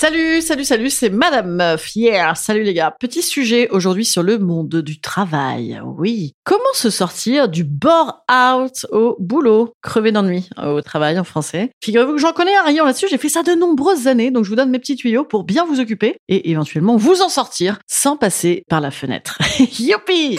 Salut, salut, salut, c'est Madame Meuf. Yeah, salut les gars. Petit sujet aujourd'hui sur le monde du travail. Oui. Comment se sortir du bore-out au boulot? Crever d'ennui au travail en français. Figurez-vous que j'en connais un rayon là-dessus. J'ai fait ça de nombreuses années, donc je vous donne mes petits tuyaux pour bien vous occuper et éventuellement vous en sortir sans passer par la fenêtre. Youpi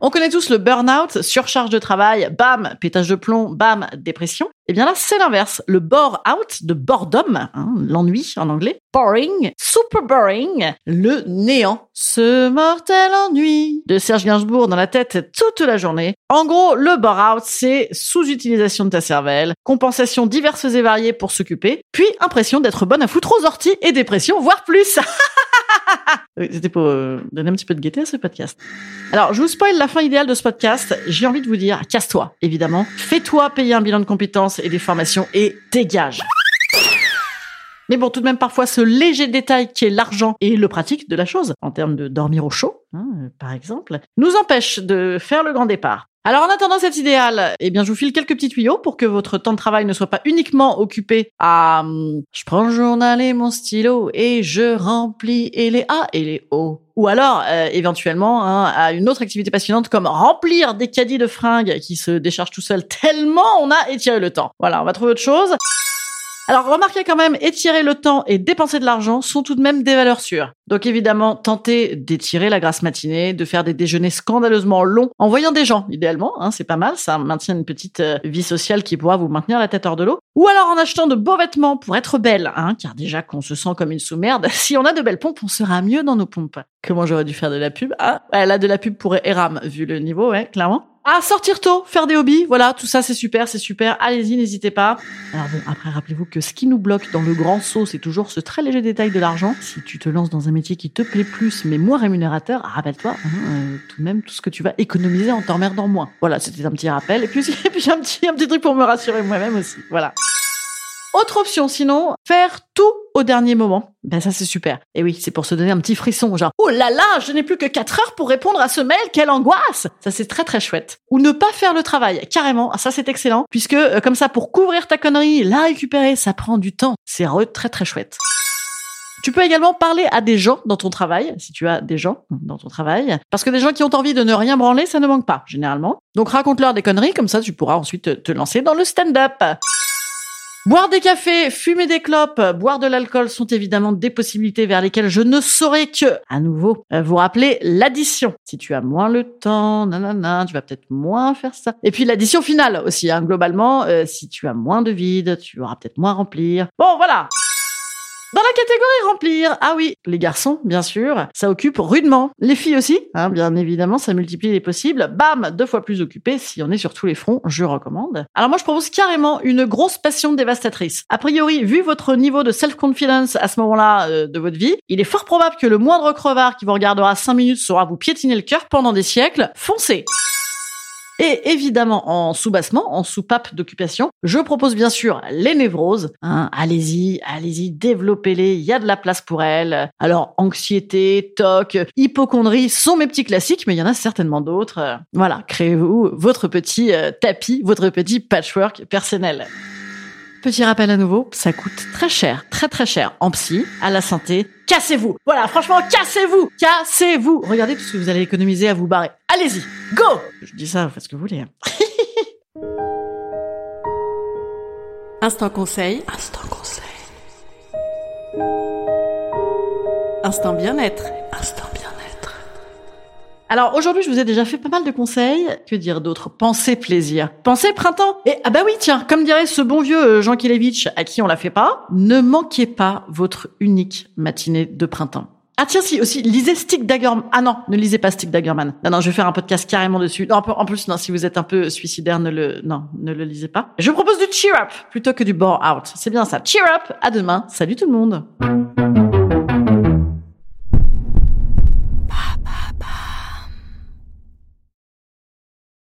On connaît tous le burn-out, surcharge de travail, bam, pétage de plomb, bam, dépression. Eh bien là, c'est l'inverse. Le bore-out de boredom, hein, l'ennui en anglais, boring, super boring, le néant, ce mortel ennui de Serge Gainsbourg dans la tête toute la journée. En gros, le bore-out, c'est sous-utilisation de ta cervelle, compensation diverses et variées pour s'occuper, puis impression d'être bonne à foutre aux orties et dépression, voire plus. C'était pour euh, donner un petit peu de gaieté à ce podcast. Alors, je vous spoil la fin idéale de ce podcast. J'ai envie de vous dire, casse-toi, évidemment. Fais-toi payer un bilan de compétences et des formations et dégage. Mais bon, tout de même, parfois, ce léger détail qui est l'argent et le pratique de la chose, en termes de dormir au chaud, hein, par exemple, nous empêche de faire le grand départ. Alors en attendant cet idéal, eh bien je vous file quelques petits tuyaux pour que votre temps de travail ne soit pas uniquement occupé à hum, je prends le journal et mon stylo et je remplis et les A et les O. Ou alors euh, éventuellement hein, à une autre activité passionnante comme remplir des caddies de fringues qui se déchargent tout seul tellement on a étiré le temps. Voilà, on va trouver autre chose. Alors remarquez quand même, étirer le temps et dépenser de l'argent sont tout de même des valeurs sûres. Donc évidemment, tentez d'étirer la grasse matinée, de faire des déjeuners scandaleusement longs en voyant des gens, idéalement, hein, c'est pas mal, ça maintient une petite euh, vie sociale qui pourra vous maintenir la tête hors de l'eau. Ou alors en achetant de beaux vêtements pour être belle, hein, car déjà qu'on se sent comme une sous-merde, si on a de belles pompes, on sera mieux dans nos pompes. Comment j'aurais dû faire de la pub Ah, là de la pub pour Eram, vu le niveau, ouais, clairement. Ah, sortir tôt, faire des hobbies, voilà, tout ça c'est super, c'est super. Allez-y, n'hésitez pas. Alors bon, après rappelez-vous que ce qui nous bloque dans le grand saut, c'est toujours ce très léger détail de l'argent. Si tu te lances dans un métier qui te plaît plus mais moins rémunérateur, rappelle-toi hein, euh, tout de même tout ce que tu vas économiser en t'emmerdant moins. Voilà, c'était un petit rappel. Et puis, et puis un petit un petit truc pour me rassurer moi-même aussi. Voilà. Autre option, sinon, faire tout au dernier moment. Ben ça c'est super. Et oui, c'est pour se donner un petit frisson, genre oh là là, je n'ai plus que 4 heures pour répondre à ce mail, quelle angoisse Ça c'est très très chouette. Ou ne pas faire le travail, carrément, ça c'est excellent, puisque euh, comme ça pour couvrir ta connerie, la récupérer, ça prend du temps. C'est très très chouette. Tu peux également parler à des gens dans ton travail, si tu as des gens dans ton travail, parce que des gens qui ont envie de ne rien branler, ça ne manque pas, généralement. Donc raconte-leur des conneries, comme ça tu pourras ensuite te- te lancer dans le stand-up. Boire des cafés, fumer des clopes, boire de l'alcool sont évidemment des possibilités vers lesquelles je ne saurais que, à nouveau, euh, vous rappeler l'addition. Si tu as moins le temps, nanana, tu vas peut-être moins faire ça. Et puis l'addition finale aussi, hein, globalement, euh, si tu as moins de vide, tu auras peut-être moins à remplir. Bon, voilà dans la catégorie remplir, ah oui, les garçons, bien sûr, ça occupe rudement. Les filles aussi, hein, bien évidemment, ça multiplie les possibles. Bam, deux fois plus occupé si on est sur tous les fronts, je recommande. Alors moi, je propose carrément une grosse passion dévastatrice. A priori, vu votre niveau de self-confidence à ce moment-là euh, de votre vie, il est fort probable que le moindre crevard qui vous regardera 5 minutes saura vous piétiner le cœur pendant des siècles. Foncez Et évidemment, en sous-bassement, en soupape d'occupation, je propose bien sûr les névroses. Hein, allez-y, allez-y, développez-les, il y a de la place pour elles. Alors, anxiété, toc, hypochondrie sont mes petits classiques, mais il y en a certainement d'autres. Voilà, créez-vous votre petit euh, tapis, votre petit patchwork personnel. Petit rappel à nouveau, ça coûte très cher, très très cher en psy, à la santé. Cassez-vous Voilà, franchement, cassez-vous Cassez-vous Regardez tout ce que vous allez économiser à vous barrer. Allez-y Go Je dis ça, faites ce que vous voulez. hein. Instant conseil. Instant conseil. Instant bien-être. Alors aujourd'hui, je vous ai déjà fait pas mal de conseils. Que dire d'autre? Pensez plaisir. Pensez printemps. Et ah bah oui, tiens, comme dirait ce bon vieux euh, Jean Kilevitch à qui on la fait pas, ne manquez pas votre unique matinée de printemps. Ah tiens si aussi lisez Stick Daggerman. Ah non, ne lisez pas Stick Daggerman. Non non, je vais faire un podcast carrément dessus. Non, en plus non, si vous êtes un peu suicidaire, ne le non, ne le lisez pas. Je vous propose du cheer up plutôt que du bore out. C'est bien ça. Cheer up. À demain. Salut tout le monde.